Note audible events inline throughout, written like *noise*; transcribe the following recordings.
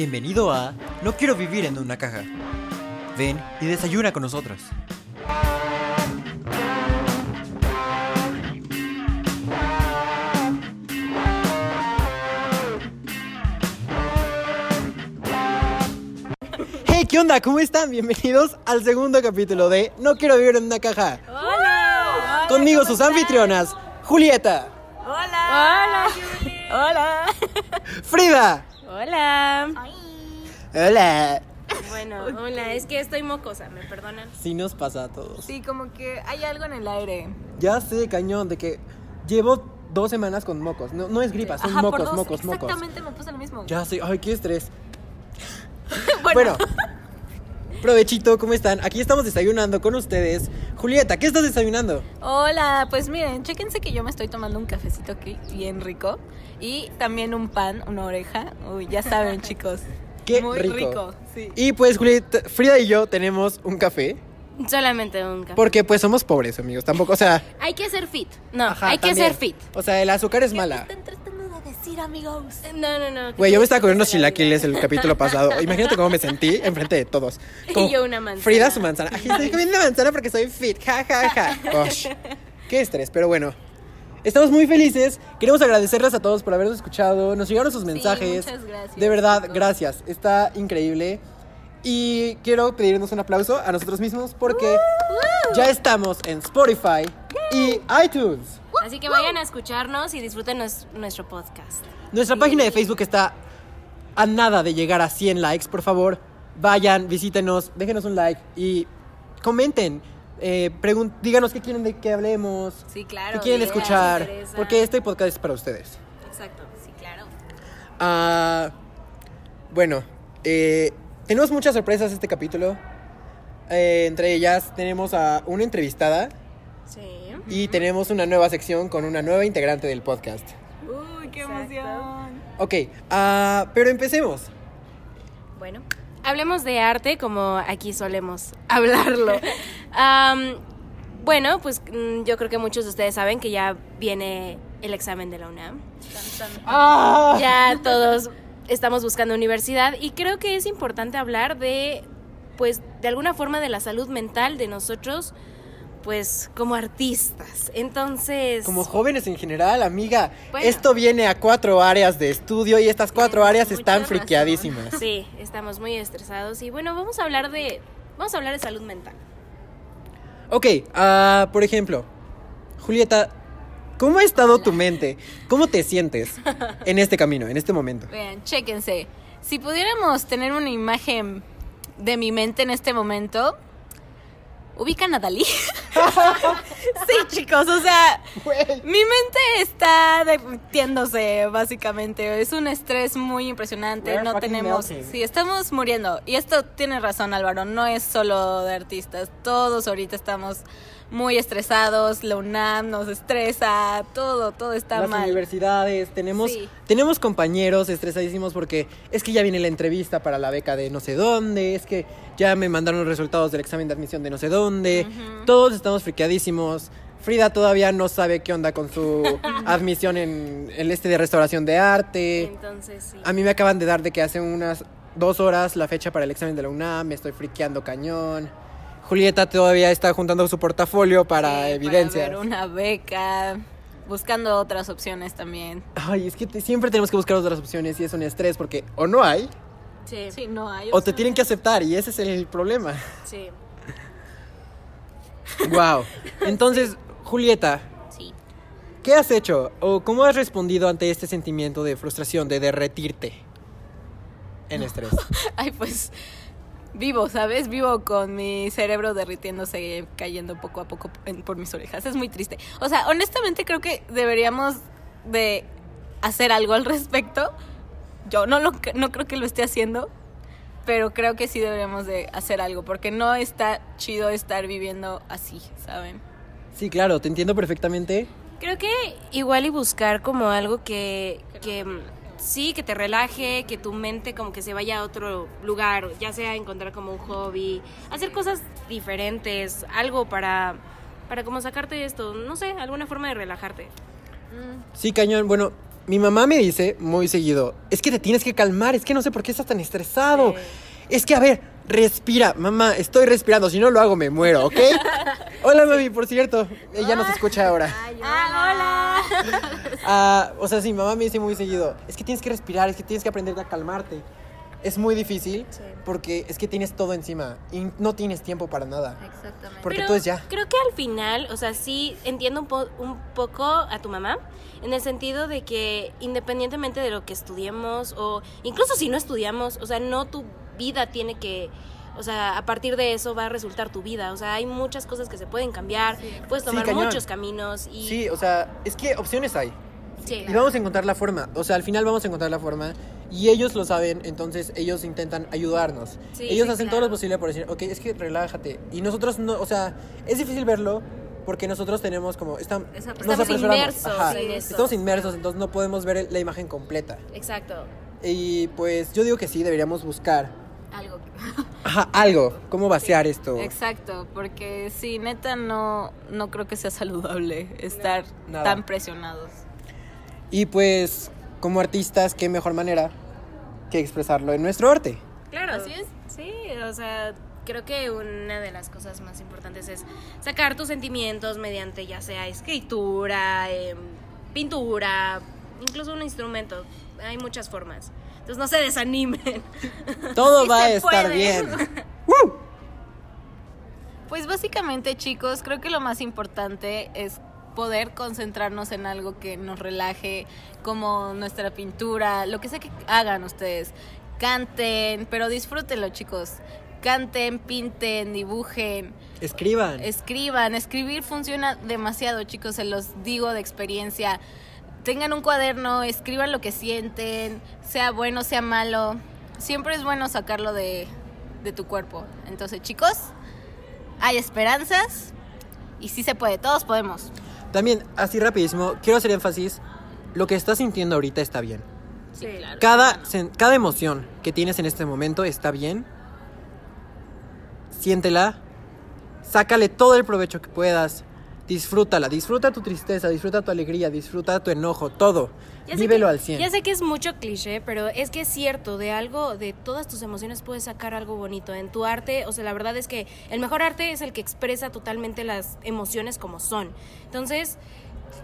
Bienvenido a No quiero vivir en una caja. Ven y desayuna con nosotros. Hey, ¿qué onda? ¿Cómo están? Bienvenidos al segundo capítulo de No quiero vivir en una caja. Hola. Conmigo sus anfitrionas, Julieta, Hola. Hola. Hola. Frida. Hola. Hola. Bueno, hola, es que estoy mocosa, ¿me perdonan? Sí nos pasa a todos. Sí, como que hay algo en el aire. Ya sé, cañón, de que llevo dos semanas con mocos. No, no es gripa, son Ajá, por mocos, dos, mocos, mocos. Exactamente me puse lo mismo. Ya sé, ay, qué estrés. *laughs* bueno. provechito, ¿cómo están? Aquí estamos desayunando con ustedes. Julieta, ¿qué estás desayunando? Hola, pues miren, chéquense que yo me estoy tomando un cafecito aquí bien rico y también un pan, una oreja. Uy, ya saben, *laughs* chicos. Qué Muy rico. rico, sí. Y pues Julieta, Frida y yo tenemos un café. Solamente un café. Porque pues somos pobres, amigos. Tampoco, o sea. *laughs* Hay que ser fit. No, ajá, hay que también. ser fit. O sea, el azúcar es mala. Decir, amigos? No, no, no. Güey, yo me estaba comiendo chilaquiles el capítulo pasado. *laughs* Imagínate cómo me sentí enfrente de todos. Como Y yo una manzana. Frida su manzana. Ay, estoy comiendo manzana porque soy fit. Ja, ja, ja. Gosh. Qué estrés, pero bueno. Estamos muy felices. Queremos agradecerles a todos por habernos escuchado. Nos llegaron sus mensajes. muchas gracias, De verdad, chicos. gracias. Está increíble. Y quiero pedirnos un aplauso a nosotros mismos porque ya estamos en Spotify y iTunes. Así que vayan a escucharnos y disfruten nues- nuestro podcast. Nuestra página de Facebook está a nada de llegar a 100 likes. Por favor, vayan, visítenos, déjenos un like y comenten. Eh, díganos qué quieren de que hablemos, Sí, claro. qué quieren ideas. escuchar, porque este podcast es para ustedes. Exacto, sí, claro. Ah, bueno, eh, tenemos muchas sorpresas este capítulo. Eh, entre ellas tenemos a una entrevistada Sí. Y tenemos una nueva sección con una nueva integrante del podcast. Uy, qué emoción. Ok, ah, pero empecemos. Bueno, hablemos de arte como aquí solemos *laughs* hablarlo. Bueno, pues mm, yo creo que muchos de ustedes saben que ya viene el examen de la UNAM. Ah. Ya todos estamos buscando universidad y creo que es importante hablar de, pues, de alguna forma de la salud mental de nosotros, pues, como artistas. Entonces... Como jóvenes en general, amiga, Bueno. esto viene a cuatro áreas de estudio y estas cuatro Tienes áreas están friqueadísimas. Sí, estamos muy estresados y bueno, vamos a hablar de... Vamos a hablar de salud mental. Ok, ah, por ejemplo, Julieta, ¿cómo ha estado tu mente? ¿Cómo te sientes en este camino, en este momento? Vean, chéquense. Si pudiéramos tener una imagen de mi mente en este momento, ubican a Dalí. *laughs* sí, chicos, o sea, mi mente está derritiéndose, básicamente. Es un estrés muy impresionante. We're No tenemos. melting. Sí, estamos muriendo. Y esto tiene razón, Álvaro. No es solo de artistas. Todos ahorita estamos muy estresados. La UNAM nos estresa. Todo, todo está Las mal. universidades, tenemos, Sí. tenemos compañeros estresadísimos porque es que ya viene la entrevista para la beca de no sé dónde, es que ya me mandaron los resultados del examen de admisión de no sé dónde, todos estamos friqueadísimos. Frida todavía no sabe qué onda con su *laughs* admisión en el este de restauración de arte. Entonces, sí. A mí me acaban de dar de que hace unas dos horas la fecha para el examen de la UNAM, me estoy friqueando cañón. Julieta todavía está juntando su portafolio para Sí, evidencias. ver una beca, buscando otras opciones también. Ay, es que te- siempre tenemos que buscar otras opciones y es un estrés porque o no hay Sí, Sí, no hay. o te tienen que aceptar y ese es el problema. sí, Wow. Entonces, Julieta, sí. ¿qué has hecho o cómo has respondido ante este sentimiento de frustración, de derretirte en estrés? *laughs* Ay, pues vivo, ¿sabes? Vivo con mi cerebro derritiéndose, cayendo poco a poco en- por mis orejas. Es muy triste. O sea, honestamente creo que deberíamos de hacer algo al respecto. Yo no, lo, no creo que lo esté haciendo, pero creo que sí deberíamos de hacer algo, porque no está chido estar viviendo así, ¿saben? Sí, claro, te entiendo perfectamente. Creo que igual y buscar como algo que, que sí, que te relaje, que tu mente como que se vaya a otro lugar, ya sea encontrar como un hobby, hacer cosas diferentes, algo para, para como sacarte de esto, no sé, alguna forma de relajarte. Sí, cañón. Bueno, mi mamá me dice muy seguido, es que te tienes que calmar, es que no sé por qué estás tan estresado. Sí. Es que, a ver, respira, mamá, estoy respirando, si no lo hago me muero, ¿ok? *laughs* Hola, mami, por cierto, ella nos escucha ahora. Ah, hola. Ah, o sea, sí, mi mamá me dice muy seguido, es que tienes que respirar, es que tienes que aprender a calmarte. Es muy difícil Sí. porque es que tienes todo encima y no tienes tiempo para nada. Exactamente. Porque Pero tú es ya. Creo que al final, o sea, sí entiendo un, po- un poco a tu mamá, en el sentido de que independientemente de lo que estudiemos, o incluso si no estudiamos, o sea, no tu vida tiene que. O sea, a partir de eso va a resultar tu vida. O sea, hay muchas cosas que se pueden cambiar. puedes Sí, tomar cañón. muchos caminos y. Sí, o sea, es que opciones hay. Sí. Y vamos a encontrar la forma. O sea, al final vamos a encontrar la forma. Y ellos lo saben, entonces ellos intentan ayudarnos. Sí, ellos sí, hacen claro. todo lo posible por decir, ok, es que relájate. Y nosotros no, o sea, es difícil verlo porque nosotros tenemos como. Nos Estamos inmersos Ajá. Estamos inmersos, entonces no podemos ver la imagen completa. Exacto. Y pues yo digo que sí, deberíamos buscar Algo. ajá, algo, cómo vaciar esto. Exacto, porque sí, neta no, no creo que sea saludable estar Nada. tan presionados. Y pues, como artistas, qué mejor manera que expresarlo en nuestro arte. Claro. Así es. Sí, o sea, creo que una de las cosas más importantes es sacar tus sentimientos mediante ya sea escritura, em, pintura, incluso un instrumento. Hay muchas formas. Entonces no se desanimen. *laughs* Todo Sí va a estar puede. bien. *laughs* ¡Woo! Pues básicamente, chicos, creo que lo más importante es poder concentrarnos en algo que nos relaje, como nuestra pintura, lo que sea que hagan ustedes. Canten, pero disfrútenlo, chicos. Canten, pinten, dibujen, Escriban. escriban. Escribir funciona demasiado, chicos, se los digo de experiencia. Tengan un cuaderno, escriban lo que sienten, sea bueno, sea malo. Siempre es bueno sacarlo de, de tu cuerpo. Entonces, chicos, hay esperanzas y sí se puede, todos podemos. También, así rapidísimo, quiero hacer énfasis. Lo que estás sintiendo ahorita está bien. Sí, claro. Cada, sen- cada emoción que tienes en este momento está bien. Siéntela. Sácale todo el provecho que puedas. Disfrútala. Disfruta tu tristeza, disfruta tu alegría, disfruta tu enojo, todo. Ya sé Vívelo que- al 100. Ya sé que es mucho cliché, pero es que es cierto, de algo, de todas tus emociones puedes sacar algo bonito. En tu arte, o sea, la verdad es que el mejor arte es el que expresa totalmente las emociones como son. Entonces,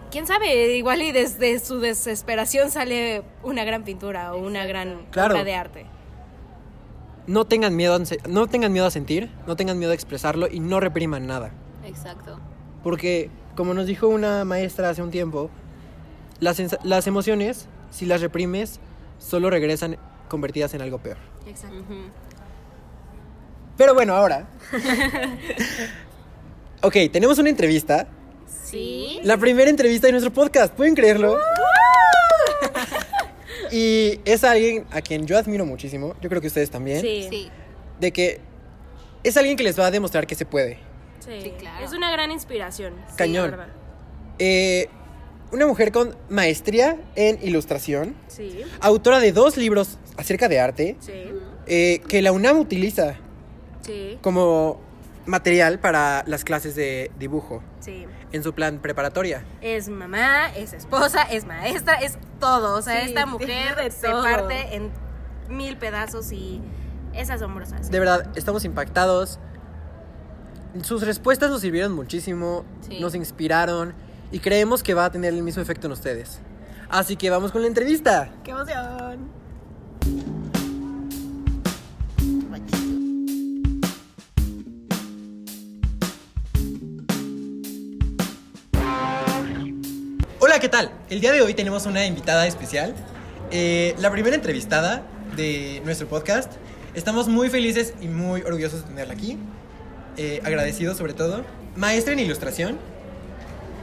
quién sabe, igual y desde su desesperación sale una gran pintura o una gran Claro. obra de arte. No tengan miedo, no tengan miedo a sentir, no tengan miedo a expresarlo y no repriman nada. Exacto. Porque, como nos dijo una maestra hace un tiempo, las, emociones, si las reprimes, solo regresan convertidas en algo peor. Exacto. Pero bueno, ahora. ok, tenemos una entrevista. Sí. La primera entrevista de nuestro podcast, ¿pueden creerlo? *laughs* y es alguien a quien yo admiro muchísimo, yo creo que ustedes también, Sí. Sí. de que es alguien que les va a demostrar que se puede. Sí. Sí, claro. Es una gran inspiración. Cañón. Eh, una mujer con maestría en ilustración, Sí. autora de dos libros acerca de arte, Sí. eh, que la UNAM utiliza Sí. como material para las clases de dibujo Sí. en su plan preparatoria. Es mamá, es esposa, es maestra, es todo. O sea, Sí, esta mujer de se todo. parte en mil pedazos y es asombrosa. sí. De verdad, estamos impactados. Sus respuestas nos sirvieron muchísimo, Sí. nos inspiraron y creemos que va a tener el mismo efecto en ustedes. Así que vamos con la entrevista. ¡Qué emoción! Hola, ¿qué tal? El día de hoy tenemos una invitada especial, eh, la primera entrevistada de nuestro podcast. Estamos muy felices y muy orgullosos de tenerla aquí, eh, agradecidos sobre todo. Maestra en ilustración,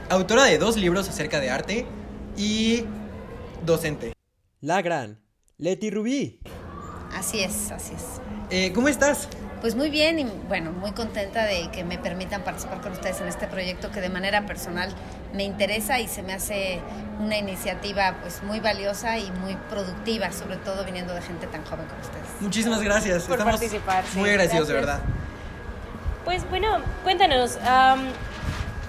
autora de dos libros acerca de arte y docente. La gran Leti Rubí. Así es, así es. Eh, ¿Cómo estás? Pues muy bien y bueno, muy contenta de que me permitan participar con ustedes en este proyecto que de manera personal me interesa y se me hace una iniciativa pues muy valiosa y muy productiva, sobre todo viniendo de gente tan joven como ustedes. Muchísimas gracias. Por Estamos participar, sí. muy agradecidos, de Gracias. verdad. Pues bueno, cuéntanos,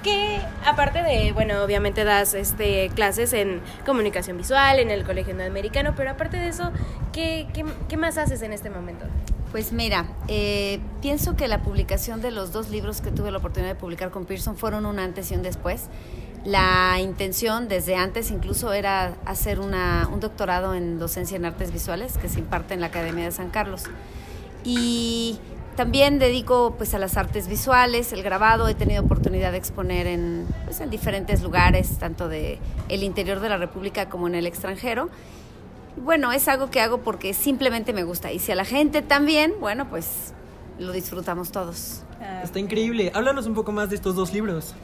que aparte de, bueno, obviamente das este clases en comunicación visual en el Colegio Americano, pero aparte de eso, ¿qué, qué, qué más haces en este momento? Pues mira, eh, pienso que la publicación de los dos libros que tuve la oportunidad de publicar con Pearson fueron un antes y un después. La intención desde antes incluso era hacer una, un doctorado en docencia en artes visuales que se imparte en la Academia de San Carlos. Y también dedico pues a las artes visuales, el grabado, he tenido oportunidad de exponer en, pues, en diferentes lugares, tanto de el interior de la República como en el extranjero. Bueno, es algo que hago porque simplemente me gusta y si a la gente también, bueno, pues lo disfrutamos todos. Está increíble. Háblanos un poco más de estos dos libros.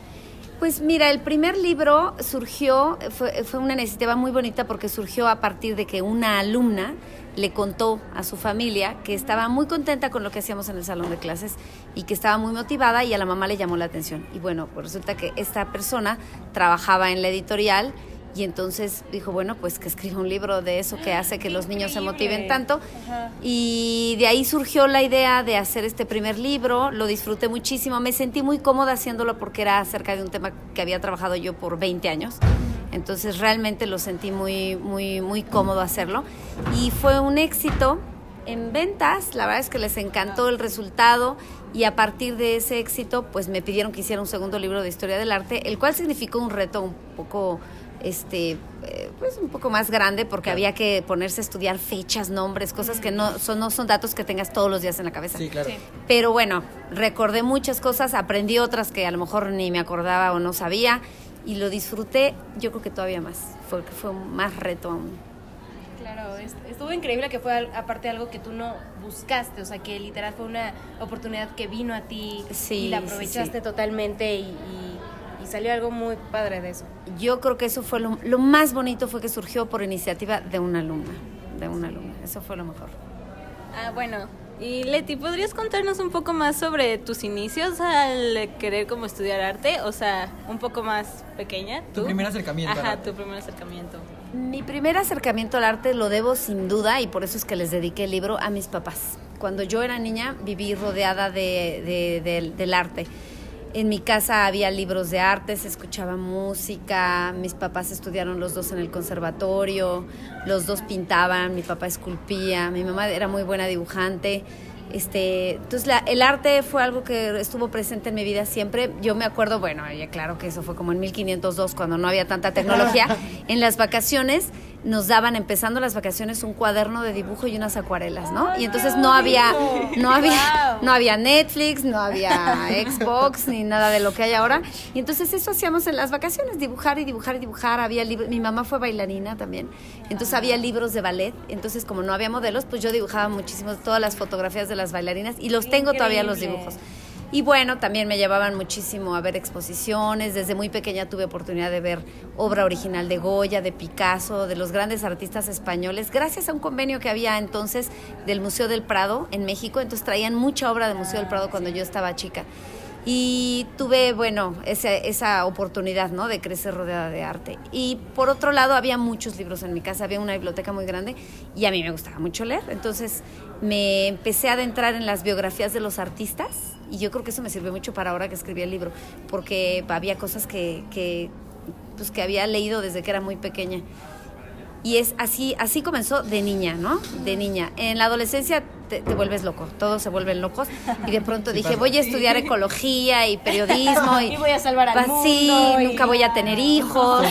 Pues mira, el primer libro surgió, fue, fue una iniciativa muy bonita porque surgió a partir de que una alumna le contó a su familia que estaba muy contenta con lo que hacíamos en el salón de clases y que estaba muy motivada y a la mamá le llamó la atención. Y bueno, pues resulta que esta persona trabajaba en la editorial y entonces dijo, bueno, pues que escriba un libro de eso que hace que los niños se motiven tanto. Y de ahí surgió la idea de hacer este primer libro, lo disfruté muchísimo, me sentí muy cómoda haciéndolo porque era acerca de un tema que había trabajado yo por 20 años. Entonces realmente lo sentí muy, muy, muy cómodo hacerlo. Y fue un éxito en ventas, la verdad es que les encantó el resultado y a partir de ese éxito pues me pidieron que hiciera un segundo libro de historia del arte, el cual significó un reto un poco este eh, pues un poco más grande porque había que ponerse a estudiar fechas, nombres, cosas que no son no son datos que tengas todos los días en la cabeza. Sí, claro. Pero bueno, recordé muchas cosas, aprendí otras que a lo mejor ni me acordaba o no sabía y lo disfruté, yo creo que todavía más, fue fue más reto aún. Claro, estuvo increíble que fue aparte algo que tú no buscaste, o sea, que literal fue una oportunidad que vino a ti y la aprovechaste totalmente y y salió algo muy padre de eso. Yo creo que eso fue lo, lo, más bonito, fue que surgió por iniciativa de una alumna, de una alumna, eso fue lo mejor. Ah, bueno, y Leti, ¿podrías contarnos un poco más sobre tus inicios al querer como estudiar arte? O sea, un poco más pequeña. Tu primer acercamiento. Ajá, tu primer acercamiento. Mi primer acercamiento al arte lo debo sin duda, y por eso es que les dediqué el libro, a mis papás. Cuando yo era niña viví rodeada de, de, de, del arte. En mi casa había libros de arte, se escuchaba música, mis papás estudiaron los dos en el conservatorio, los dos pintaban, mi papá esculpía, mi mamá era muy buena dibujante. Este, entonces la, el arte fue algo que estuvo presente en mi vida siempre. Yo me acuerdo, bueno, ya claro que eso fue como en 1502 cuando no había tanta tecnología. *laughs* en las vacaciones nos daban empezando las vacaciones un cuaderno de dibujo y unas acuarelas, ¿no? Y entonces no había no había no había Netflix, no había Xbox ni nada de lo que hay ahora. Y entonces eso hacíamos en las vacaciones, dibujar y dibujar y dibujar. Había mi mamá fue bailarina también. Entonces había libros de ballet. Entonces como no había modelos, pues yo dibujaba muchísimo todas las fotografías de las bailarinas y los tengo todavía los dibujos. Y bueno, también me llevaban muchísimo a ver exposiciones. Desde muy pequeña tuve oportunidad de ver obra original de Goya, de Picasso, de los grandes artistas españoles, gracias a un convenio que había entonces del Museo del Prado en México. Entonces traían mucha obra del Museo del Prado cuando yo estaba chica. Y tuve, bueno, esa, esa oportunidad, ¿no? De crecer rodeada de arte. Y por otro lado, había muchos libros en mi casa, había una biblioteca muy grande y a mí me gustaba mucho leer. Entonces me empecé a adentrar en las biografías de los artistas y yo creo que eso me sirvió mucho para ahora que escribí el libro, porque había cosas que, que, pues, que había leído desde que era muy pequeña. Y es así, así comenzó de niña, ¿no? De niña. En la adolescencia te, te vuelves loco, todos se vuelven locos. Y de pronto dije, voy a estudiar ecología y periodismo. Y, *laughs* y voy a salvar al mundo. Sí, y... nunca voy a tener hijos.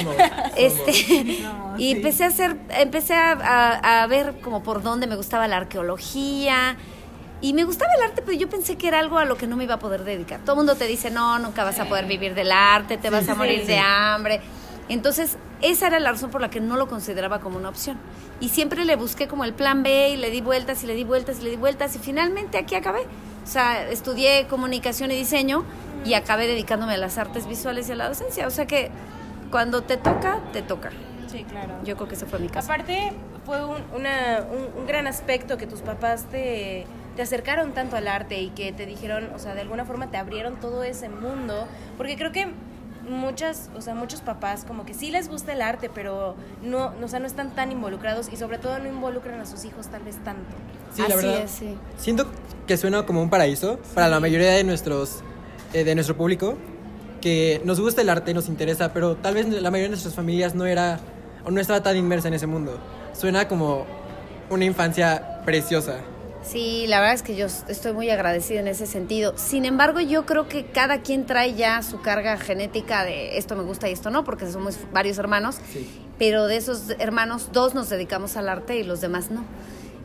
Este, no, *laughs* y sí. empecé a hacer, empecé a, a, a ver como por dónde me gustaba la arqueología. Y me gustaba el arte, pero yo pensé que era algo a lo que no me iba a poder dedicar. Todo el mundo te dice, no, nunca vas a poder vivir del arte, te vas a morir de hambre. Entonces, esa era la razón por la que no lo consideraba como una opción. Y siempre le busqué como el plan B y le di vueltas y le di vueltas y le di vueltas y finalmente aquí acabé. O sea, estudié comunicación y diseño y acabé dedicándome a las artes visuales y a la docencia. O sea que cuando te toca, te toca. Sí, claro. Yo creo que ese fue mi caso. Aparte, fue un, una, un, un gran aspecto que tus papás te, te acercaron tanto al arte y que te dijeron, o sea, de alguna forma te abrieron todo ese mundo, porque creo que muchas, o sea, muchos papás como que sí les gusta el arte, pero no, o sea, no están tan involucrados y sobre todo no involucran a sus hijos tal vez tanto. Sí, la Así verdad. Es, sí. Siento que suena como un paraíso sí. para la mayoría de nuestros eh, de nuestro público. que nos gusta el arte, nos interesa, pero tal vez la mayoría de nuestras familias no era o no estaba tan inmersa en ese mundo. Suena como una infancia preciosa. Sí, la verdad es que yo estoy muy agradecida en ese sentido. Sin embargo, yo creo que cada quien trae ya su carga genética de esto me gusta y esto no, porque somos varios hermanos. Sí. Pero de esos hermanos, dos nos dedicamos al arte y los demás no.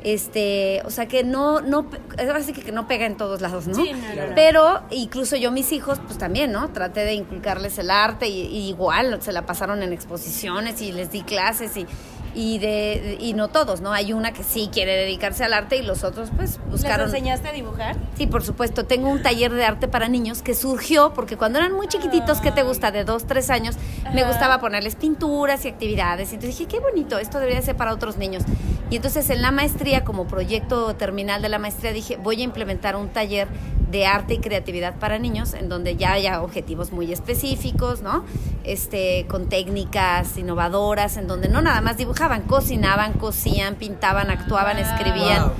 Este, o sea que no, no, ahora sí que no pega en todos lados, ¿no? Sí, no. Pero incluso yo mis hijos, pues también, ¿no? Traté de inculcarles el arte y, y igual se la pasaron en exposiciones y les di clases y, y de y no todos, ¿no? Hay una que sí quiere dedicarse al arte y los otros pues ¿Les buscaron enseñaste a dibujar? Sí, por supuesto. Tengo un taller de arte para niños que surgió porque cuando eran muy chiquititos, ¿qué te gusta? De dos, tres años, me gustaba ponerles pinturas y actividades. Y entonces dije, qué bonito, esto debería ser para otros niños. Y entonces en la maestría, como proyecto terminal de la maestría, dije, voy a implementar un taller de arte y creatividad para niños, en donde ya haya objetivos muy específicos, ¿no? Este, con técnicas innovadoras, en donde no nada más dibujaban, cocinaban, cosían, pintaban, actuaban, Wow. escribían. Wow.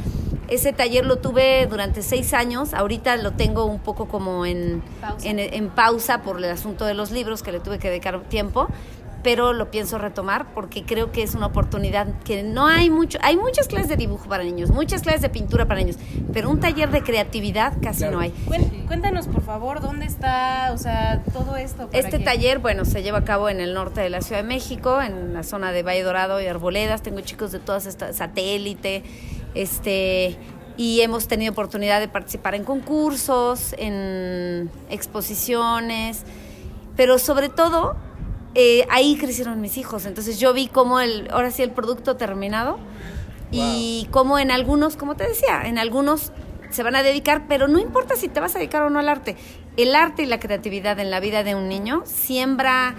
Ese taller lo tuve durante seis años. Ahorita lo tengo un poco como en Pausa. en, en pausa por el asunto de los libros que le tuve que dedicar tiempo. Pero lo pienso retomar porque creo que es una oportunidad que no hay mucho. Hay muchas clases de dibujo para niños, muchas clases de pintura para niños, pero un taller de creatividad casi Claro. no hay. Cuéntanos, por favor, ¿dónde está, o sea, todo esto? para Este que- taller, bueno, se lleva a cabo en el norte de la Ciudad de México, en la zona de Valle Dorado y Arboledas. Tengo chicos de todas estas, satélite, este, y hemos tenido oportunidad de participar en concursos, en exposiciones, pero sobre todo eh, ahí crecieron mis hijos. Entonces yo vi cómo el, ahora sí el producto terminado y cómo en algunos, como te decía, en algunos se van a dedicar, pero no importa si te vas a dedicar o no al arte. El arte y la creatividad en la vida de un niño siembra,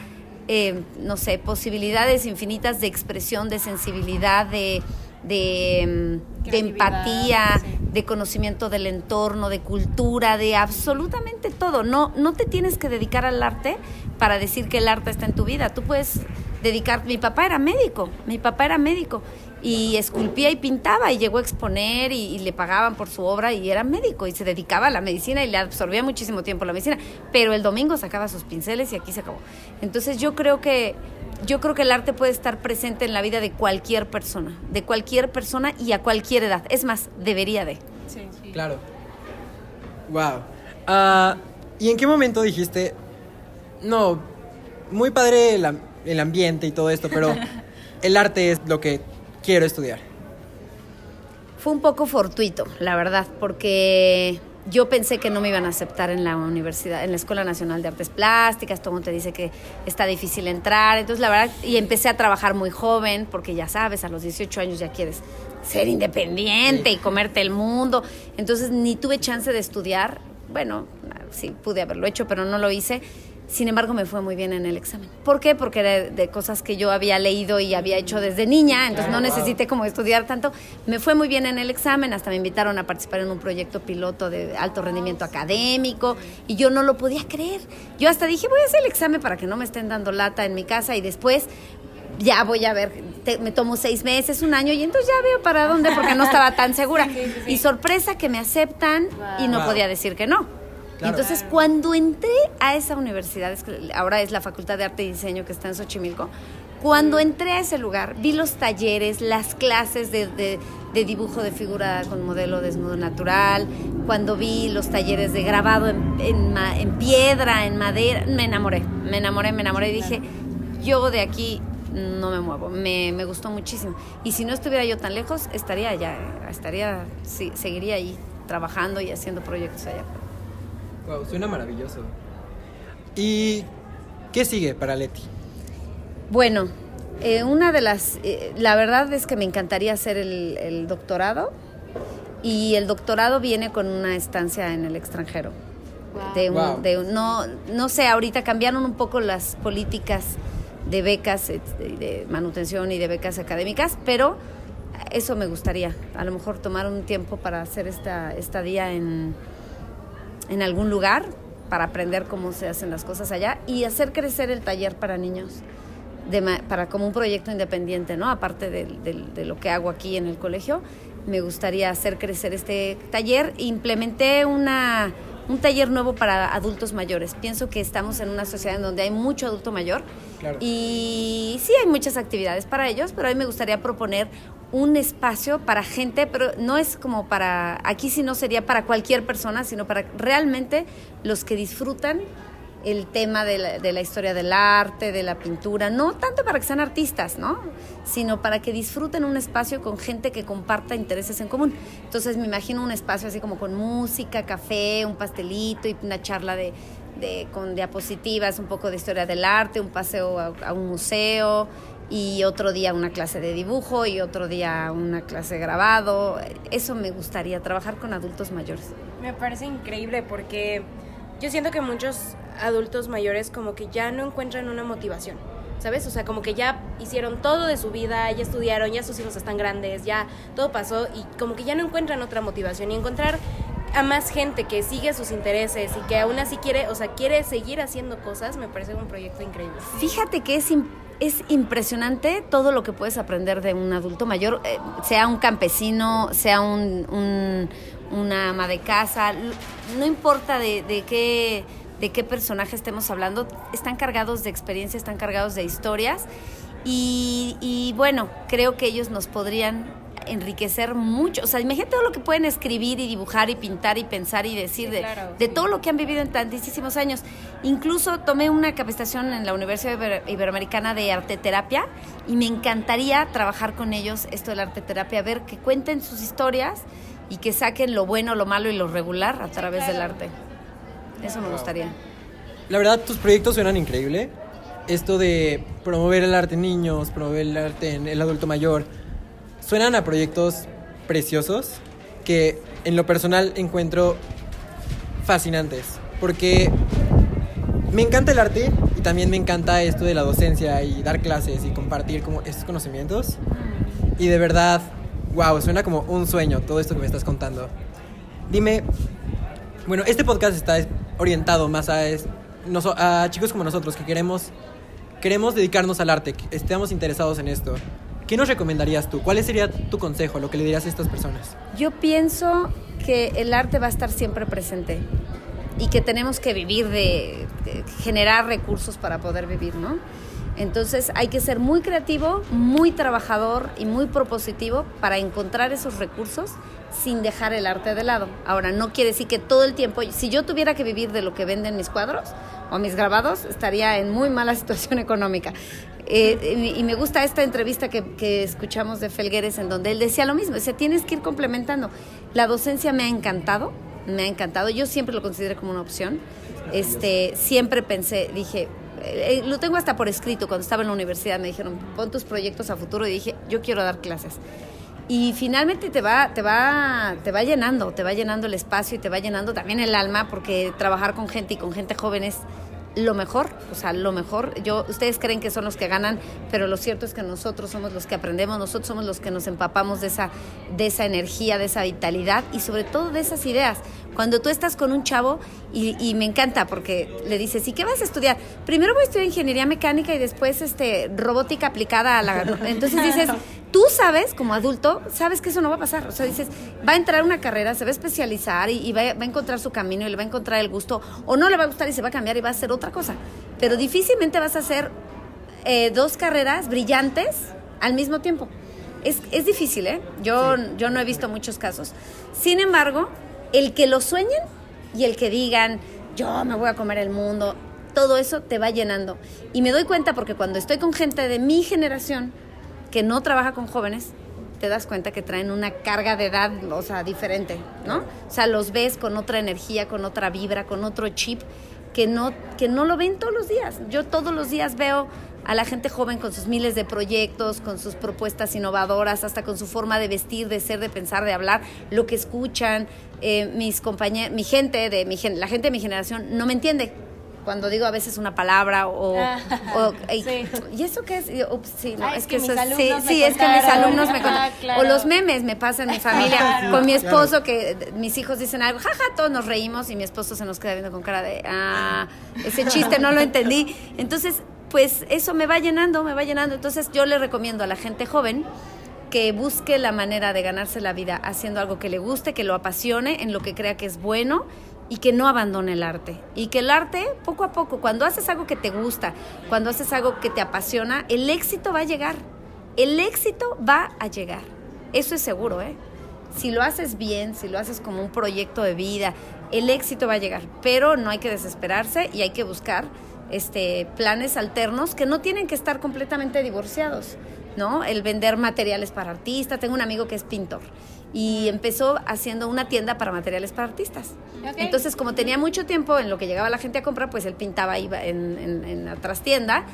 eh, no sé, posibilidades infinitas de expresión, de sensibilidad, de, de, mm, de empatía, sí. de conocimiento del entorno, de cultura, de absolutamente todo. No, no te tienes que dedicar al arte para decir que el arte está en tu vida. Tú puedes dedicar. Mi papá era médico, mi papá era médico y esculpía y pintaba y llegó a exponer y, y le pagaban por su obra y era médico y se dedicaba a la medicina y le absorbía muchísimo tiempo la medicina. Pero el domingo sacaba sus pinceles y aquí se acabó. Entonces yo creo que yo creo que el arte puede estar presente en la vida de cualquier persona, de cualquier persona y a cualquier edad. Es más, debería de. Sí, sí. Claro. Wow. Ah, ¿Y en qué momento dijiste, no, muy padre el, el ambiente y todo esto, pero *laughs* el arte es lo que quiero estudiar? Fue un poco fortuito, la verdad, porque yo pensé que no me iban a aceptar en la universidad, en la Escuela Nacional de Artes Plásticas, todo el mundo te dice que está difícil entrar, entonces la verdad, y empecé a trabajar muy joven, porque ya sabes, a los 18 años ya quieres ser independiente Sí. y comerte el mundo, entonces ni tuve chance de estudiar, bueno, sí pude haberlo hecho, pero no lo hice. Sin embargo, me fue muy bien en el examen. ¿Por qué? Porque era de cosas que yo había leído y había hecho desde niña, entonces no necesité como estudiar tanto. Me fue muy bien en el examen, hasta me invitaron a participar en un proyecto piloto de alto rendimiento académico y yo no lo podía creer. Yo hasta dije, voy a hacer el examen para que no me estén dando lata en mi casa y después ya voy a ver, te- me tomo seis meses, un año y entonces ya veo para dónde porque no estaba tan *laughs* segura. Y sorpresa que me aceptan y no Wow. podía decir que no. Claro. Entonces, cuando entré a esa universidad, es que ahora es la Facultad de Arte y Diseño que está en Xochimilco, cuando entré a ese lugar, vi los talleres, las clases de, de- de dibujo de figura con modelo desnudo natural, cuando vi los talleres de grabado en, en en piedra, en madera, me enamoré, me enamoré, me enamoré y dije, yo de aquí no me muevo, me, me gustó muchísimo. Y si no estuviera yo tan lejos, estaría allá, estaría, sí, seguiría ahí trabajando y haciendo proyectos allá. Wow, suena maravilloso. ¿Y qué sigue para Leti? Bueno, eh, una de las, eh, la verdad es que me encantaría hacer el, el doctorado y el doctorado viene con una estancia en el extranjero. Wow. De un- Wow. de un- no, no sé, ahorita cambiaron un poco las políticas de becas eh, de, de manutención y de becas académicas, pero eso me gustaría, a lo mejor tomar un tiempo para hacer esta estadía en, en algún lugar para aprender cómo se hacen las cosas allá y hacer crecer el taller para niños de para como un proyecto independiente, ¿no? Aparte del- del- de, lo que hago aquí en el colegio, me gustaría hacer crecer este taller. Implementé una un taller nuevo para adultos mayores. Pienso que estamos en una sociedad en donde hay mucho adulto mayor Claro. y sí hay muchas actividades para ellos, pero a mí me gustaría proponer un espacio para gente, pero no es como para, aquí sí no sería para cualquier persona, sino para realmente los que disfrutan el tema de la, de la historia del arte, de la pintura, no tanto para que sean artistas, ¿no? Sino para que disfruten un espacio con gente que comparta intereses en común. Entonces me imagino un espacio así como con música, café, un pastelito y una charla de, de- con diapositivas, un poco de historia del arte, un paseo a, a un museo y otro día una clase de dibujo y otro día una clase de grabado. Eso me gustaría, trabajar con adultos mayores. Me parece increíble porque yo siento que muchos adultos mayores como que ya no encuentran una motivación, ¿sabes? O sea, como que ya hicieron todo de su vida, ya estudiaron, ya sus hijos están grandes, ya todo pasó y como que ya no encuentran otra motivación y encontrar a más gente que sigue sus intereses y que aún así quiere, o sea, quiere seguir haciendo cosas, me parece un proyecto increíble. Fíjate que es, im- es impresionante todo lo que puedes aprender de un adulto mayor, eh, sea un campesino, sea un, un- una ama de casa, no importa de, de qué, de qué personaje estemos hablando, están cargados de experiencia, están cargados de historias y, y bueno, creo que ellos nos podrían enriquecer mucho. O sea, imagínate todo lo que pueden escribir y dibujar y pintar y pensar y decir de, claro, de sí. todo lo que han vivido en tantísimos años. Incluso tomé una capacitación en la Universidad Iber- Iberoamericana de Arteterapia y me encantaría trabajar con ellos esto de la arteterapia, ver que cuenten sus historias y que saquen lo bueno, lo malo y lo regular a través del arte. Eso me gustaría. La verdad, tus proyectos suenan increíble. Esto de promover el arte en niños, promover el arte en el adulto mayor, suenan a proyectos preciosos que en lo personal encuentro fascinantes. Porque me encanta el arte y también me encanta esto de la docencia y dar clases y compartir como estos conocimientos. Y de verdad, wow, suena como un sueño todo esto que me estás contando. Dime, bueno, este podcast está es- orientado más a chicos como nosotros que queremos, queremos dedicarnos al arte, que estemos interesados en esto. ¿Qué nos recomendarías tú? ¿Cuál sería tu consejo, lo que le dirías a estas personas? Yo pienso que el arte va a estar siempre presente y que tenemos que vivir de, de generar recursos para poder vivir, ¿no? Entonces hay que ser muy creativo, muy trabajador y muy propositivo para encontrar esos recursos sin dejar el arte de lado. Ahora, no quiere decir que todo el tiempo, si yo tuviera que vivir de lo que venden mis cuadros o mis grabados, estaría en muy mala *laughs* situación económica. Eh, y me gusta esta entrevista que, que escuchamos de Felgueres en donde él decía lo mismo, dice, tienes que ir complementando. La docencia me ha encantado, me ha encantado, yo siempre lo consideré como una opción. Este, siempre pensé, dije, eh, lo tengo hasta por escrito, cuando estaba en la universidad me dijeron, pon tus proyectos a futuro y dije, yo quiero dar clases. Y finalmente te va, te va, te va llenando, te va llenando el espacio y te va llenando también el alma, porque trabajar con gente y con gente joven es lo mejor, o sea, lo mejor. Yo, ustedes creen que son los que ganan, pero lo cierto es que nosotros somos los que aprendemos, nosotros somos los que nos empapamos de esa, de esa energía, de esa vitalidad y sobre todo de esas ideas. Cuando tú estás con un chavo y, y me encanta porque le dices, ¿y qué vas a estudiar? Primero voy a estudiar ingeniería mecánica y después este robótica aplicada a la... *laughs* Entonces dices, tú sabes, como adulto, sabes que eso no va a pasar. O sea, dices, va a entrar una carrera, se va a especializar y, y va, a- va a encontrar su camino y le va a encontrar el gusto, o no le va a gustar y se va a cambiar y va a hacer otra cosa. Pero difícilmente vas a hacer eh, dos carreras brillantes al mismo tiempo. Es, es difícil, ¿eh? Yo, yo no he visto muchos casos. Sin embargo, el que lo sueñen y el que digan, yo me voy a comer el mundo, todo eso te va llenando. Y me doy cuenta porque cuando estoy con gente de mi generación que no trabaja con jóvenes, te das cuenta que traen una carga de edad, o sea, diferente, ¿no? O sea, los ves con otra energía, con otra vibra, con otro chip que no, que no lo ven todos los días. Yo todos los días veo a la gente joven con sus miles de proyectos, con sus propuestas innovadoras, hasta con su forma de vestir, de ser, de pensar, de hablar, lo que escuchan. Eh, mis compañeros, mi gente, de mi gen- la gente de mi generación no me entiende cuando digo a veces una palabra o, o- *laughs* y, Sí. ¿y eso qué es? Yo, ups, sí, no, Ah, es, es que, que eso mis sí, alumnos me sí, es que mis alumnos me Ah, contaron. claro. O los memes me pasa en mi familia *laughs* Claro. con mi Claro. esposo que mis hijos dicen algo, jaja, todos nos reímos y mi esposo se nos queda viendo con cara de, ah, ese chiste no lo entendí. Entonces, pues eso me va llenando, me va llenando. Entonces yo le recomiendo a la gente joven que busque la manera de ganarse la vida haciendo algo que le guste, que lo apasione, en lo que crea que es bueno y que no abandone el arte. Y que el arte, poco a poco, cuando haces algo que te gusta, cuando haces algo que te apasiona, el éxito va a llegar. El éxito va a llegar. Eso es seguro, ¿eh? Si lo haces bien, si lo haces como un proyecto de vida, el éxito va a llegar. Pero no hay que desesperarse y hay que buscar este, planes alternos que no tienen que estar completamente divorciados. ¿no? El vender materiales para artistas. Tengo un amigo que es pintor y empezó haciendo una tienda para materiales para artistas. Entonces, como tenía mucho tiempo en lo que llegaba la gente a comprar, pues él pintaba ahí en, en, la trastienda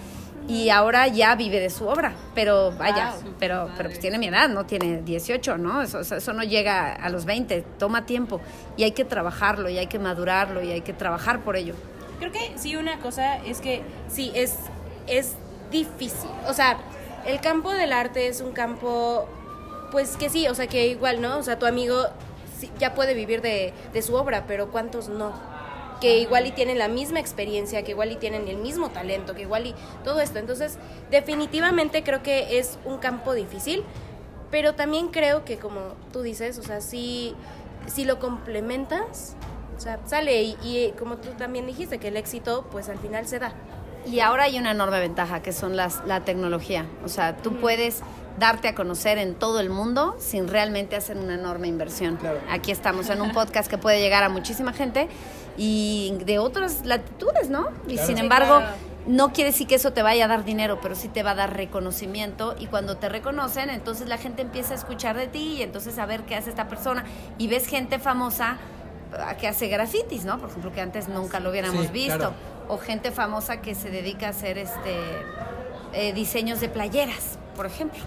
y ahora ya vive de su obra. Pero vaya, pero, pero pues tiene mi edad, ¿no? Tiene 18, ¿no? Eso, eso no llega a los 20, toma tiempo y hay que trabajarlo y hay que madurarlo y hay que trabajar por ello. Creo que sí, una cosa es que sí, es, es difícil. O sea, el campo del arte es un campo pues que sí, o sea, que igual, ¿no? O sea, tu amigo ya puede vivir de, su obra, pero ¿cuántos no? Que igual y tienen la misma experiencia, que igual y tienen el mismo talento, que igual y todo esto. Entonces, definitivamente creo que es un campo difícil, pero también creo que como tú dices, o sea, si, si lo complementas, sea, sale y, y como tú también dijiste, que el éxito pues al final se da. Y ahora hay una enorme ventaja que son las, la tecnología. O sea, tú puedes darte a conocer en todo el mundo sin realmente hacer una enorme inversión. Aquí estamos en un podcast que puede llegar a muchísima gente y de otras latitudes, ¿no? Y sin embargo, no quiere decir que eso te vaya a dar dinero, pero sí te va a dar reconocimiento y cuando te reconocen, entonces la gente empieza a escuchar de ti y entonces a ver qué hace esta persona y ves gente famosa que hace grafitis, ¿no? Por ejemplo, que antes nunca lo hubiéramos visto. O gente famosa que se dedica a hacer este eh, diseños de playeras, por ejemplo.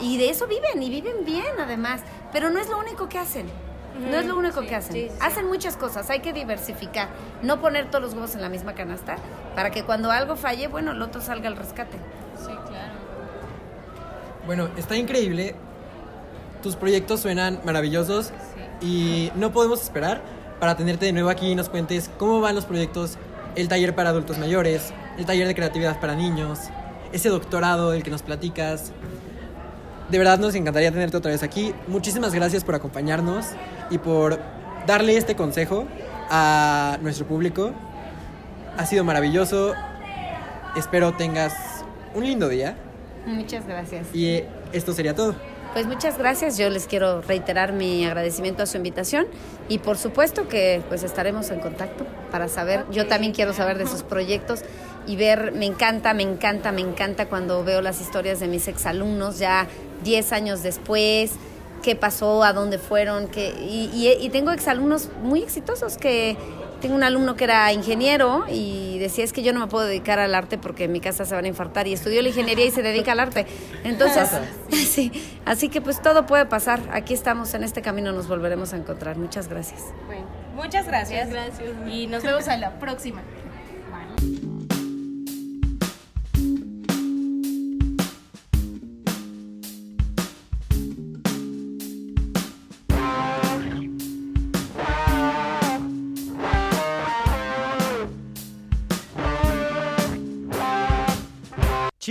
Y de eso viven, y viven bien además. Pero no es lo único que hacen. No es lo único que hacen. Hacen muchas cosas, hay que diversificar. No poner todos los huevos en la misma canasta para que cuando algo falle, bueno, el otro salga al rescate. Sí, claro. Bueno, está increíble. Tus proyectos suenan maravillosos y no podemos esperar para tenerte de nuevo aquí y nos cuentes cómo van los proyectos, el taller para adultos mayores, el taller de creatividad para niños, ese doctorado del que nos platicas. De verdad nos encantaría tenerte otra vez aquí. Muchísimas gracias por acompañarnos y por darle este consejo a nuestro público. Ha sido maravilloso. Espero tengas un lindo día. Muchas gracias. Y esto sería todo. Pues muchas gracias. Yo les quiero reiterar mi agradecimiento a su invitación y por supuesto que pues estaremos en contacto para saber. Yo también quiero saber de sus proyectos y ver, me encanta, me encanta, me encanta cuando veo las historias de mis exalumnos ya 10 años después, qué pasó, a dónde fueron, que, y, y, tengo exalumnos muy exitosos que tengo un alumno que era ingeniero y decía es que yo no me puedo dedicar al arte porque en mi casa se van a infartar y estudió la ingeniería y se dedica al arte. Entonces, *laughs* sí, así que pues todo puede pasar. Aquí estamos en este camino, nos volveremos a encontrar. Muchas gracias. Bueno, muchas gracias. gracias. Y nos vemos a la próxima.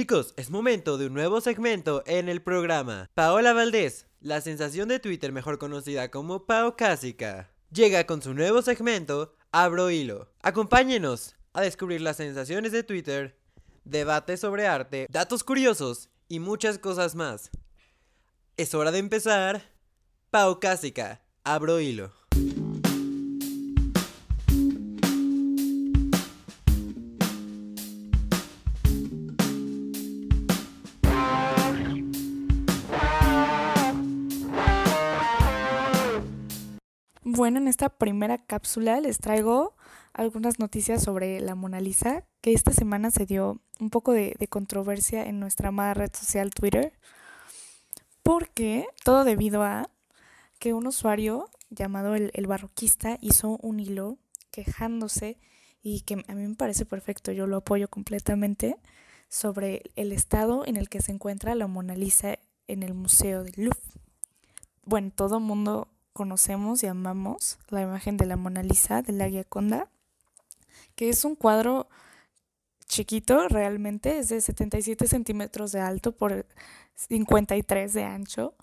Chicos, es momento de un nuevo segmento en el programa. Paola Valdés, la sensación de Twitter mejor conocida como Pao Cásica, llega con su nuevo segmento Abro Hilo. Acompáñenos a descubrir las sensaciones de Twitter, debates sobre arte, datos curiosos y muchas cosas más. Es hora de empezar. Pau Cásica, Abro Hilo. Bueno, en esta primera cápsula les traigo algunas noticias sobre la Mona Lisa, que esta semana se dio un poco de, controversia en nuestra amada red social Twitter, porque todo debido a que un usuario llamado el, el barroquista hizo un hilo quejándose y que a mí me parece perfecto, yo lo apoyo completamente, sobre el estado en el que se encuentra la Mona Lisa en el Museo del Louvre. Bueno, todo mundo conocemos y amamos, la imagen de la Mona Lisa de la Gioconda, que es un cuadro chiquito realmente, es de 77 centímetros de alto por 53 de ancho,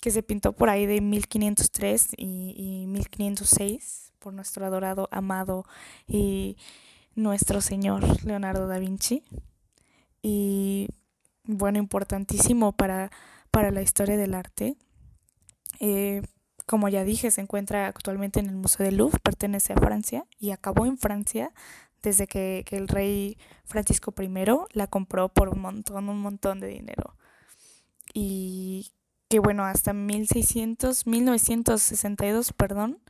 que se pintó por ahí de 1503 y, y 1506 por nuestro adorado, amado y nuestro señor Leonardo da Vinci. Y bueno, importantísimo para, para la historia del arte. Eh, como ya dije, se encuentra actualmente en el Museo del Louvre, pertenece a Francia y acabó en Francia desde que, el rey Francisco I la compró por un montón, un montón de dinero. Y que bueno, hasta 1600, 1962, perdón,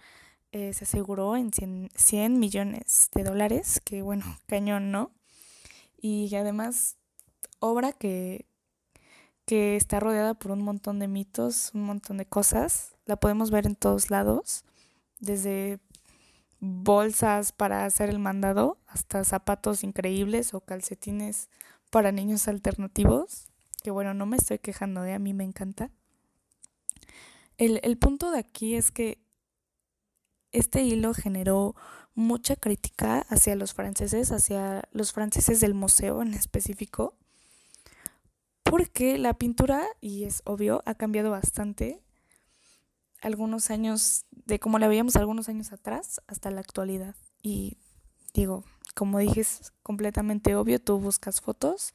eh, se aseguró en 100, 100 millones de dólares, que bueno, *laughs* cañón, ¿no? Y además, obra que, que está rodeada por un montón de mitos, un montón de cosas. La podemos ver en todos lados, desde bolsas para hacer el mandado hasta zapatos increíbles o calcetines para niños alternativos, que bueno, no me estoy quejando de, a mí me encanta. El, el punto de aquí es que este hilo generó mucha crítica hacia los franceses, hacia los franceses del museo en específico, porque la pintura, y es obvio, ha cambiado bastante algunos años, de como la veíamos algunos años atrás hasta la actualidad. Y digo, como dije, es completamente obvio, tú buscas fotos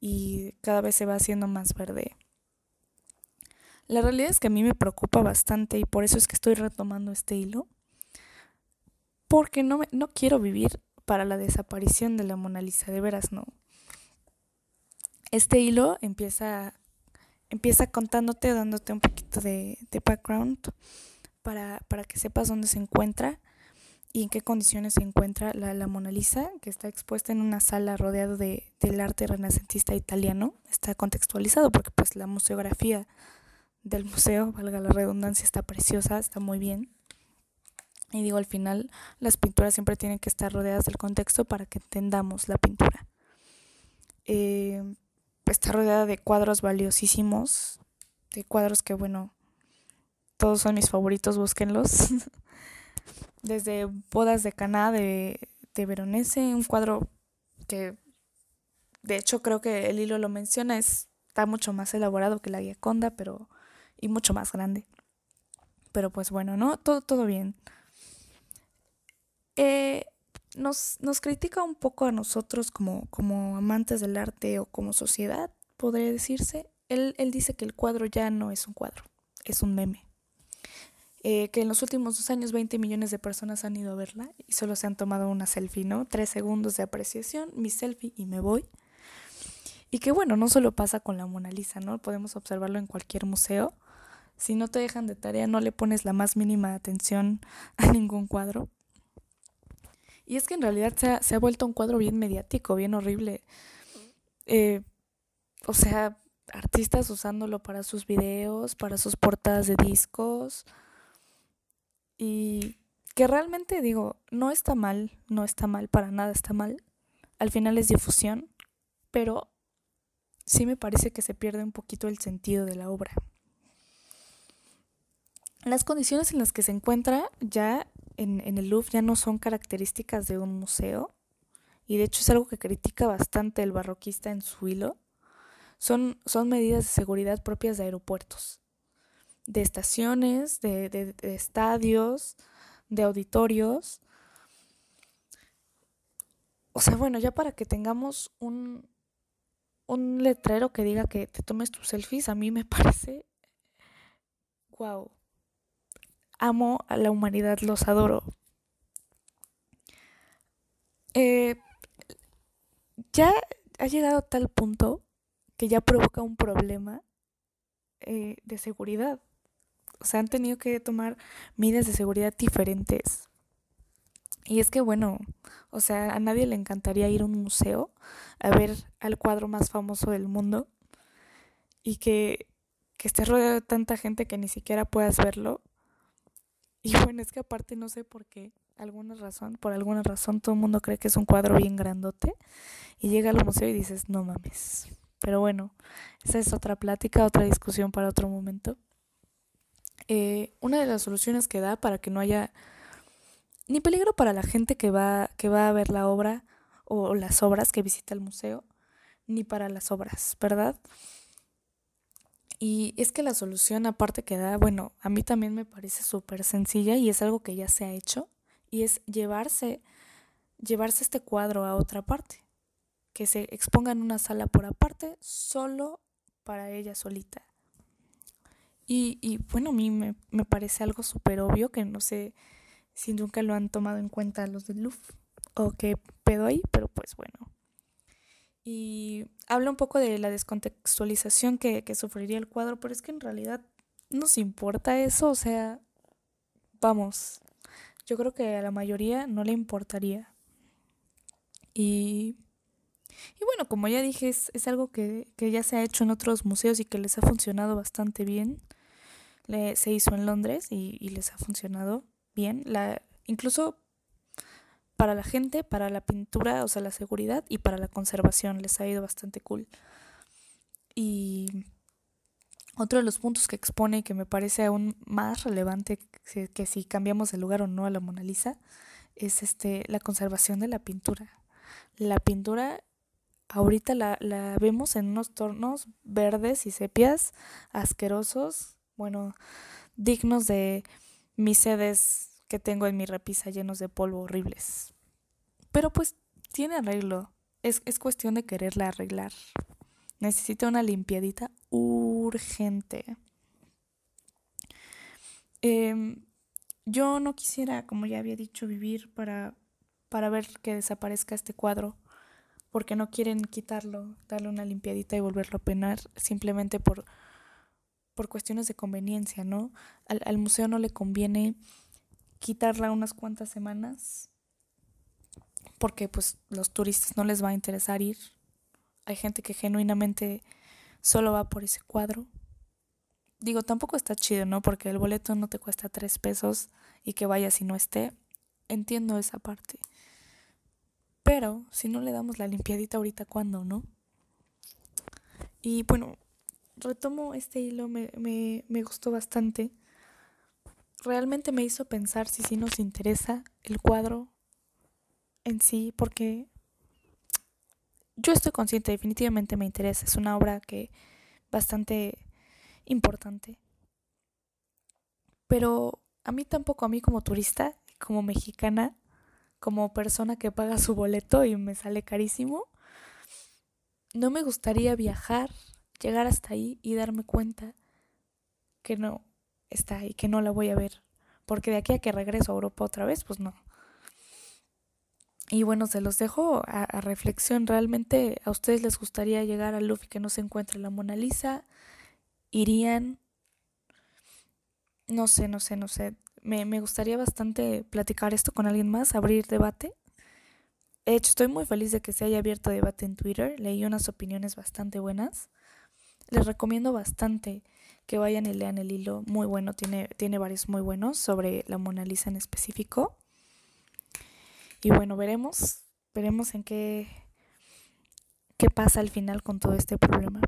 y cada vez se va haciendo más verde. La realidad es que a mí me preocupa bastante y por eso es que estoy retomando este hilo. Porque no, me, no quiero vivir para la desaparición de la Mona Lisa, de veras no. Este hilo empieza, empieza contándote, dándote un poquito de, de background para, para que sepas dónde se encuentra y en qué condiciones se encuentra la, la Mona Lisa, que está expuesta en una sala rodeado de, del arte renacentista italiano. Está contextualizado porque pues la museografía del museo, valga la redundancia, está preciosa, está muy bien. Y digo, al final las pinturas siempre tienen que estar rodeadas del contexto para que entendamos la pintura. Eh, está rodeada de cuadros valiosísimos, de cuadros que, bueno, todos son mis favoritos, búsquenlos. *laughs* Desde Bodas de Caná de, de Veronese, un cuadro que, de hecho, creo que el hilo lo menciona, es, está mucho más elaborado que la Gioconda, pero y mucho más grande. Pero pues bueno, ¿no? Todo, todo bien. Eh, nos, nos critica un poco a nosotros como, como amantes del arte o como sociedad, podría decirse. Él, él dice que el cuadro ya no es un cuadro, es un meme. Eh, que en los últimos dos años 20 millones de personas han ido a verla y solo se han tomado una selfie, ¿no? Tres segundos de apreciación, mi selfie y me voy. Y que bueno, no solo pasa con la Mona Lisa, ¿no? Podemos observarlo en cualquier museo. Si no te dejan de tarea, no le pones la más mínima atención a ningún cuadro. Y es que en realidad se ha, se ha vuelto un cuadro bien mediático, bien horrible. Eh, o sea, artistas usándolo para sus videos, para sus portadas de discos. Y que realmente digo, no está mal, no está mal, para nada está mal. Al final es difusión, pero sí me parece que se pierde un poquito el sentido de la obra. Las condiciones en las que se encuentra ya en, el Louvre ya no son características de un museo, y de hecho es algo que critica bastante el barroquista en su hilo, son, son medidas de seguridad propias de aeropuertos, de estaciones, de, de, de estadios, de auditorios. O sea, bueno, ya para que tengamos un, un letrero que diga que te tomes tus selfies, a mí me *laughs* parece, wow, amo a la humanidad, los adoro. Eh, ya ha llegado a tal punto que ya provoca un problema eh, de seguridad. O sea, han tenido que tomar medidas de seguridad diferentes. Y es que, bueno, o sea, a nadie le encantaría ir a un museo a ver al cuadro más famoso del mundo y que, que esté rodeado de tanta gente que ni siquiera puedas verlo y bueno, es que aparte no sé por qué, alguna razón, por alguna razón todo el mundo cree que es un cuadro bien grandote y llega al museo y dices, no mames. Pero bueno, esa es otra plática, otra discusión para otro momento. Eh, una de las soluciones que da para que no haya ni peligro para la gente que va, que va a ver la obra o las obras que visita el museo, ni para las obras, ¿verdad? Y es que la solución aparte que da, bueno, a mí también me parece súper sencilla y es algo que ya se ha hecho, y es llevarse, llevarse este cuadro a otra parte, que se exponga en una sala por aparte, solo para ella solita. Y, y bueno, a mí me, me parece algo súper obvio que no sé si nunca lo han tomado en cuenta los del Louvre o qué pedo ahí, pero pues bueno. Y habla un poco de la descontextualización que, que sufriría el cuadro, pero es que en realidad nos importa eso, o sea, vamos, yo creo que a la mayoría no le importaría. Y, y bueno, como ya dije, es, es algo que, que, ya se ha hecho en otros museos y que les ha funcionado bastante bien. Le, se hizo en Londres y, y les ha funcionado bien. La, incluso para la gente, para la pintura, o sea, la seguridad y para la conservación les ha ido bastante cool. Y otro de los puntos que expone y que me parece aún más relevante que, si cambiamos de lugar o no a la Mona Lisa es este la conservación de la pintura. La pintura ahorita la, la vemos en unos tonos verdes y sepias asquerosos, bueno, dignos de mis sedes que tengo en mi repisa llenos de polvo horribles. Pero pues tiene arreglo. Es, es cuestión de quererla arreglar. Necesita una limpiadita urgente. Eh, yo no quisiera, como ya había dicho, vivir para, para ver que desaparezca este cuadro, porque no quieren quitarlo, darle una limpiadita y volverlo a penar, simplemente por, por cuestiones de conveniencia, ¿no? Al, al museo no le conviene quitarla unas cuantas semanas porque pues los turistas no les va a interesar ir. Hay gente que genuinamente solo va por ese cuadro. Digo, tampoco está chido, ¿no? Porque el boleto no te cuesta tres pesos y que vayas y no esté. Entiendo esa parte. Pero si no le damos la limpiadita ahorita, ¿cuándo, no? Y bueno, retomo este hilo, me, me, me gustó bastante realmente me hizo pensar si sí nos interesa el cuadro en sí, porque yo estoy consciente, definitivamente me interesa, es una obra que bastante importante. Pero a mí tampoco, a mí como turista, como mexicana, como persona que paga su boleto y me sale carísimo, no me gustaría viajar, llegar hasta ahí y darme cuenta que no, está ahí, que no la voy a ver. Porque de aquí a que regreso a Europa otra vez, pues no. Y bueno, se los dejo a, reflexión. ¿Realmente a ustedes les gustaría llegar al Louvre y que no se encuentre la Mona Lisa? ¿Irían? No sé, no sé, no sé. Me, me gustaría bastante platicar esto con alguien más, abrir debate. De hecho, estoy muy feliz de que se haya abierto debate en Twitter. Leí unas opiniones bastante buenas. Les recomiendo bastante que vayan y lean el hilo, muy bueno, tiene, tiene varios muy buenos sobre la Mona Lisa en específico. Y bueno, veremos, veremos en qué, qué pasa al final con todo este problema.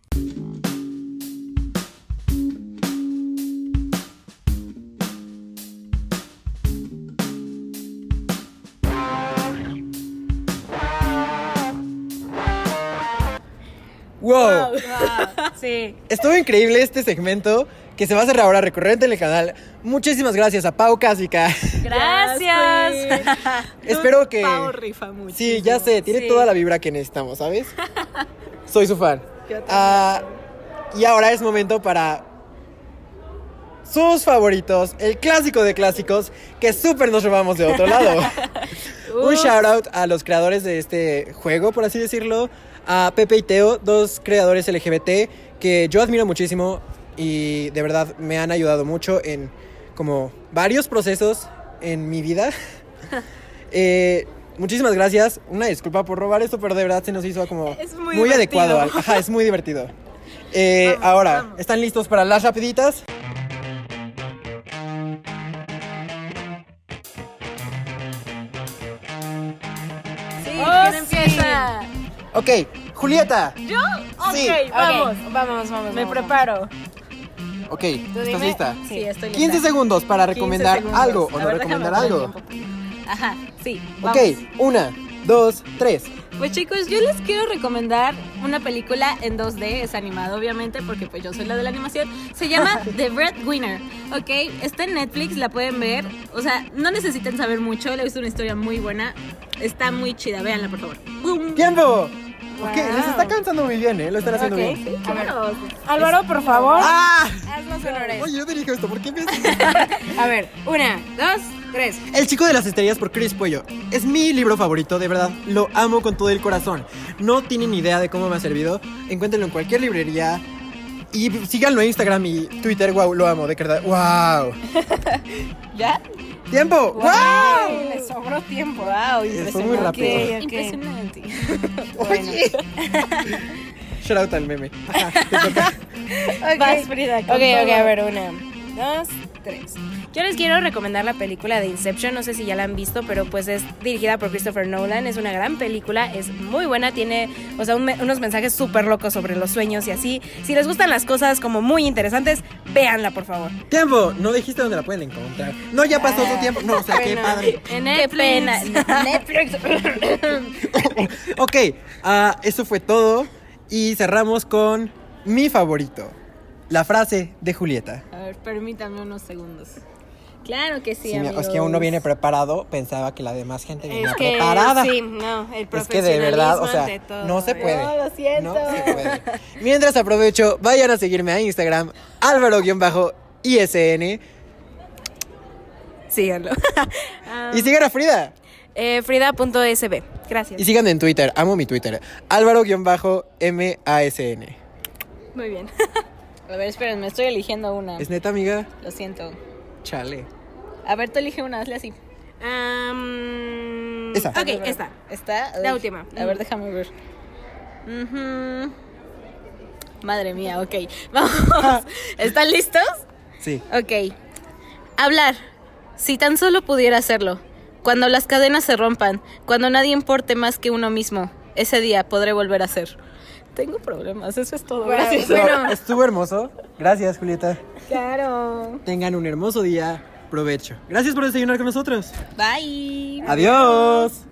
¡Wow! wow. Sí. *laughs* Estuvo increíble este segmento que se va a hacer ahora recurrente en el canal. Muchísimas gracias a Pau Cásica. Gracias. *laughs* Espero que. Pau rifa mucho. Sí, ya sé, tiene Sí. toda la vibra que necesitamos, ¿sabes? *laughs* Soy su fan. Ah, y ahora es momento para sus favoritos, el clásico de clásicos, que súper nos robamos de otro lado. Un shout out a los creadores de este juego, por así decirlo, a Pepe y Teo, dos creadores LGBT que yo admiro muchísimo y de verdad me han ayudado mucho en como varios procesos en mi vida. *laughs* Eh, muchísimas gracias. Una disculpa por robar esto, pero de verdad se nos hizo como *laughs* Es muy divertido. adecuado. al- Ajá, es muy divertido. Eh, Vamos, ahora, vamos. ¿están listos para las rapiditas? Sí, Oh, ¿quién empieza? Ok, Julieta. ¿Yo? Ok, Sí. vamos. Ok, vamos, vamos. Me vamos. preparo. Ok, ¿Tú ¿estás dime? lista? Sí, estoy lista. 15 segundos para 15 recomendar segundos. algo o A no ver, recomendar déjame algo. Ajá, sí. Ok, vamos. una, dos, tres. Pues chicos, yo les quiero recomendar una película en 2D, es animado obviamente porque pues yo soy la de la animación. Se llama *laughs* The Breadwinner, ¿ok? Está en Netflix, la pueden ver. O sea, no necesitan saber mucho, le he visto una historia muy buena. Está muy chida, véanla por favor. ¡Bum! ¡Tiempo! Ok, les está cansando muy bien, ¿eh? Lo están haciendo Ok, bien. sí, claro. Álvaro, por favor. ¡Ah! Haz los honores. Oye, yo dirijo esto, ¿por qué empiezas? *laughs* A ver, una, dos, tres. El chico de las estrellas por Chris Puello. Es mi libro favorito, de verdad. Lo amo con todo el corazón. No tienen idea de cómo me ha servido. Encuéntrenlo en cualquier librería. Y síganlo en Instagram y Twitter. Wow, lo amo, de verdad. Wow. *laughs* ¿Ya? ¡Tiempo! ¡Wow! Le sobró tiempo. Wow, Fue muy rápido. Ok, ok. Impresionante. *laughs* Oye. *laughs* Shout out al meme. *laughs* Ajá, te toca. Vas, Frida. Ok, ok, a ver, una, dos, tres. Yo les quiero recomendar la película de Inception, no sé si ya la han visto, pero pues es dirigida por Christopher Nolan, es una gran película, es muy buena, tiene, o sea, un me- unos mensajes súper locos sobre los sueños y así. Si les gustan las cosas como muy interesantes, véanla, por favor. ¡Tiempo! No dijiste dónde la pueden encontrar. No, ya pasó su tiempo. No, o sea, qué padre. En Qué Netflix. pena. *laughs* Netflix. *laughs* ok, ah, eso fue todo. Y cerramos con mi favorito. La frase de Julieta. A ver, permítame unos segundos. Claro que sí, Sí, es que uno viene preparado, pensaba que la demás gente venía Es que, preparada. sí, no, el Es que de verdad, o sea, todo. no se puede. No, lo siento. No se puede. Mientras aprovecho, vayan a seguirme a Instagram, Álvaro-ISN. Síganlo. *laughs* Ah, Y sigan a Frida. eh, Frida.sb. Gracias. Y sigan en Twitter, amo mi Twitter. Álvaro-MASN. Muy bien. *laughs* A ver, espérenme, estoy eligiendo una. ¿Es neta, amiga? Lo siento. Chale. A ver, tú elige una, hazle así. Am, Esa. Ok, esta. ¿Está? La Uy, última. A ver, déjame ver. Madre mía, ok. *laughs* Vamos. ¿Están listos? Sí. Ok. Hablar. Si tan solo pudiera hacerlo. Cuando las cadenas se rompan. Cuando nadie importe más que uno mismo. Ese día podré volver a ser. Tengo problemas, eso es todo. Gracias. Bueno. Estuvo hermoso. Gracias, Julieta. Claro. Tengan un hermoso día. Provecho. Gracias por desayunar con nosotros. Bye. Adiós.